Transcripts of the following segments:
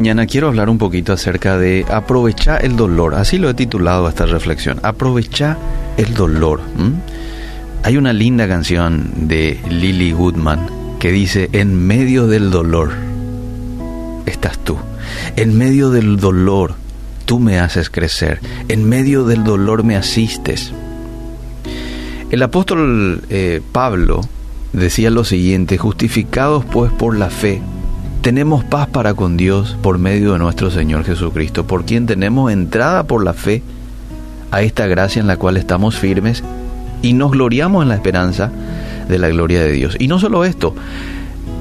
mañana quiero hablar un poquito acerca de aprovechar el dolor. Así lo he titulado esta reflexión. Aprovechar el dolor. Hay una linda canción de Lily Goodman que dice, en medio del dolor estás tú. En medio del dolor tú me haces crecer. En medio del dolor me asistes. El apóstol eh, Pablo decía lo siguiente, justificados pues por la fe tenemos paz para con Dios por medio de nuestro Señor Jesucristo, por quien tenemos entrada por la fe a esta gracia en la cual estamos firmes y nos gloriamos en la esperanza de la gloria de Dios. Y no solo esto,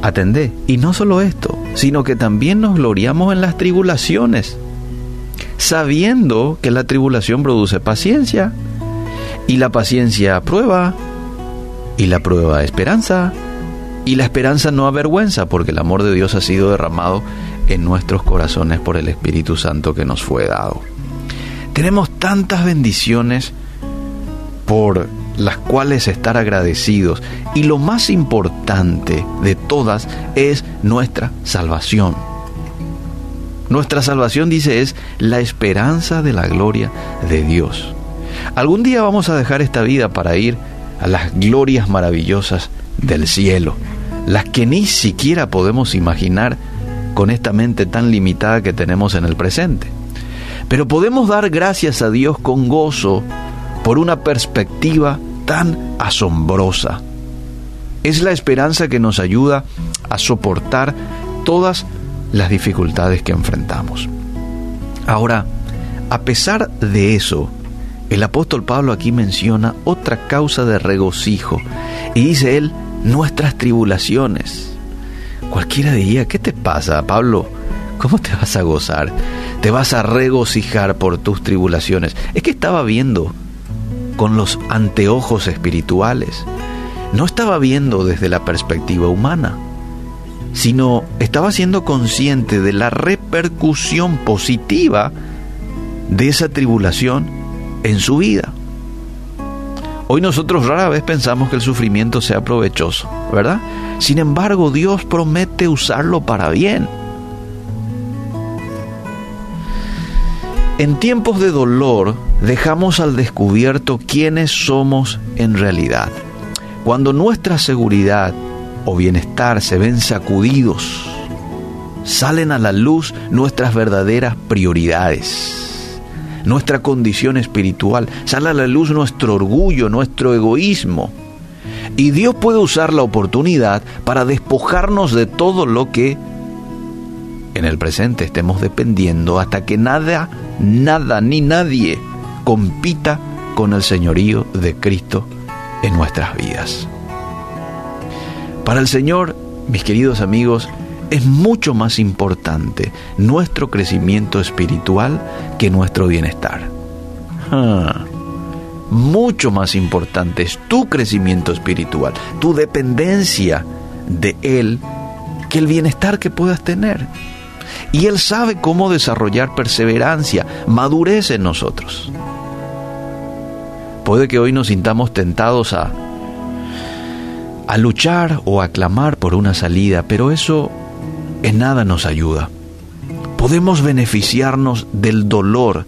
atendé, y no solo esto, sino que también nos gloriamos en las tribulaciones, sabiendo que la tribulación produce paciencia, y la paciencia prueba, y la prueba esperanza, y la esperanza no avergüenza porque el amor de Dios ha sido derramado en nuestros corazones por el Espíritu Santo que nos fue dado. Tenemos tantas bendiciones por las cuales estar agradecidos y lo más importante de todas es nuestra salvación. Nuestra salvación, dice, es la esperanza de la gloria de Dios. Algún día vamos a dejar esta vida para ir a las glorias maravillosas del cielo las que ni siquiera podemos imaginar con esta mente tan limitada que tenemos en el presente. Pero podemos dar gracias a Dios con gozo por una perspectiva tan asombrosa. Es la esperanza que nos ayuda a soportar todas las dificultades que enfrentamos. Ahora, a pesar de eso, el apóstol Pablo aquí menciona otra causa de regocijo y dice él, nuestras tribulaciones. Cualquiera diría, ¿qué te pasa, Pablo? ¿Cómo te vas a gozar? Te vas a regocijar por tus tribulaciones. Es que estaba viendo con los anteojos espirituales. No estaba viendo desde la perspectiva humana, sino estaba siendo consciente de la repercusión positiva de esa tribulación en su vida. Hoy nosotros rara vez pensamos que el sufrimiento sea provechoso, ¿verdad? Sin embargo, Dios promete usarlo para bien. En tiempos de dolor dejamos al descubierto quiénes somos en realidad. Cuando nuestra seguridad o bienestar se ven sacudidos, salen a la luz nuestras verdaderas prioridades nuestra condición espiritual, sale a la luz nuestro orgullo, nuestro egoísmo. Y Dios puede usar la oportunidad para despojarnos de todo lo que en el presente estemos dependiendo hasta que nada, nada ni nadie compita con el señorío de Cristo en nuestras vidas. Para el Señor, mis queridos amigos, es mucho más importante nuestro crecimiento espiritual que nuestro bienestar. Ah, mucho más importante es tu crecimiento espiritual, tu dependencia de Él, que el bienestar que puedas tener. Y Él sabe cómo desarrollar perseverancia, madurez en nosotros. Puede que hoy nos sintamos tentados a, a luchar o a clamar por una salida, pero eso en nada nos ayuda. Podemos beneficiarnos del dolor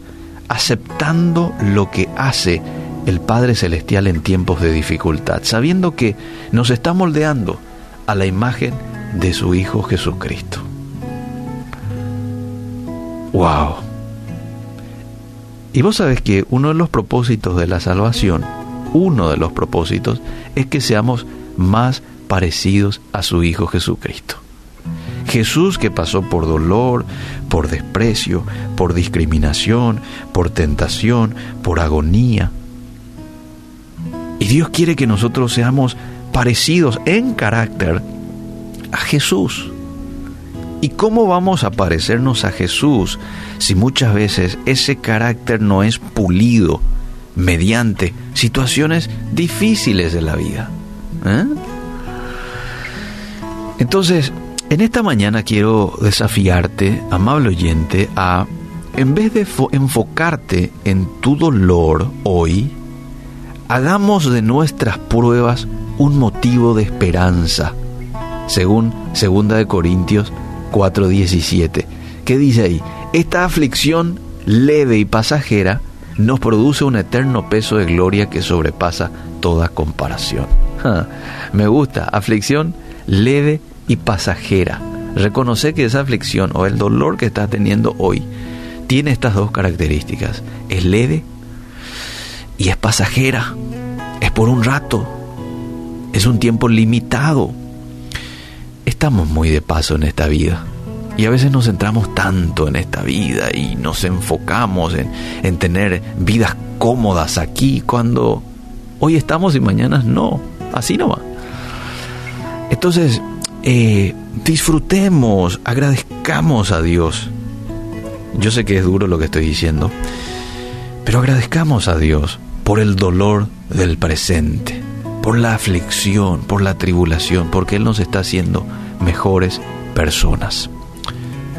aceptando lo que hace el Padre Celestial en tiempos de dificultad, sabiendo que nos está moldeando a la imagen de su Hijo Jesucristo. ¡Wow! Y vos sabés que uno de los propósitos de la salvación, uno de los propósitos, es que seamos más parecidos a su Hijo Jesucristo. Jesús que pasó por dolor, por desprecio, por discriminación, por tentación, por agonía. Y Dios quiere que nosotros seamos parecidos en carácter a Jesús. ¿Y cómo vamos a parecernos a Jesús si muchas veces ese carácter no es pulido mediante situaciones difíciles de la vida? ¿Eh? Entonces, en esta mañana quiero desafiarte, amable oyente, a, en vez de enfocarte en tu dolor hoy, hagamos de nuestras pruebas un motivo de esperanza, según 2 de Corintios 4:17, ¿Qué dice ahí? Esta aflicción leve y pasajera nos produce un eterno peso de gloria que sobrepasa toda comparación. me gusta, aflicción leve y pasajera. Reconoce que esa aflicción o el dolor que estás teniendo hoy tiene estas dos características. Es leve y es pasajera. Es por un rato. Es un tiempo limitado. Estamos muy de paso en esta vida. Y a veces nos centramos tanto en esta vida y nos enfocamos en, tener vidas cómodas aquí cuando hoy estamos y mañana no. Así no va. Entonces, eh, disfrutemos, agradezcamos a Dios. Yo sé que es duro lo que estoy diciendo, pero agradezcamos a Dios por el dolor del presente, por la aflicción, por la tribulación, porque Él nos está haciendo mejores personas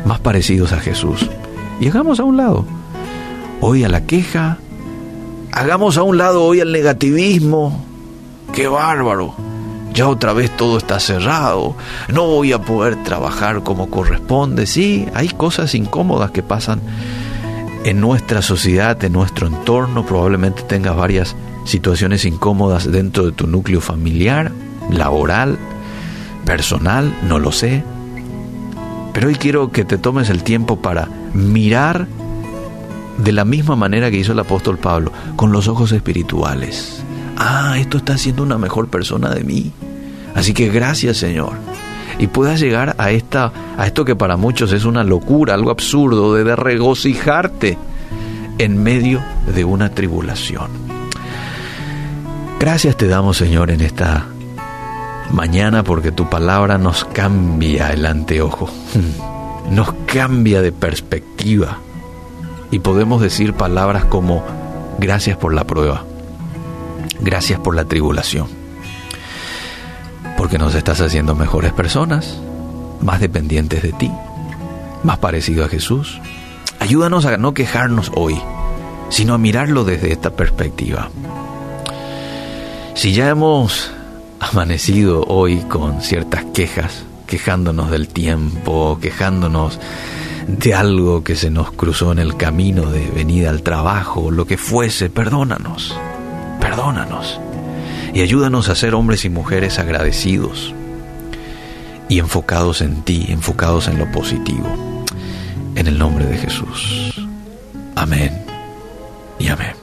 más parecidos a Jesús. Y hagamos a un lado hoy a la queja, hagamos a un lado hoy al negativismo. ¡Qué bárbaro! Ya otra vez todo está cerrado, no voy a poder trabajar como corresponde. Sí, hay cosas incómodas que pasan en nuestra sociedad, en nuestro entorno. Probablemente tengas varias situaciones incómodas dentro de tu núcleo familiar, laboral, personal, no lo sé. Pero hoy quiero que te tomes el tiempo para mirar de la misma manera que hizo el apóstol Pablo, con los ojos espirituales. Ah, esto está haciendo una mejor persona de mí. Así que gracias Señor. Y puedas llegar a, esta, a esto que para muchos es una locura, algo absurdo, de regocijarte en medio de una tribulación. Gracias te damos Señor en esta mañana porque tu palabra nos cambia el anteojo, nos cambia de perspectiva y podemos decir palabras como gracias por la prueba, gracias por la tribulación, porque nos estás haciendo mejores personas, más dependientes de ti, más parecido a Jesús. Ayúdanos a no quejarnos hoy, sino a mirarlo desde esta perspectiva. Si ya hemos amanecido hoy con ciertas quejas, quejándonos del tiempo, quejándonos de algo que se nos cruzó en el camino de venida al trabajo, lo que fuese, perdónanos, perdónanos y ayúdanos a ser hombres y mujeres agradecidos y enfocados en ti, enfocados en lo positivo. En el nombre de Jesús. Amén y amén.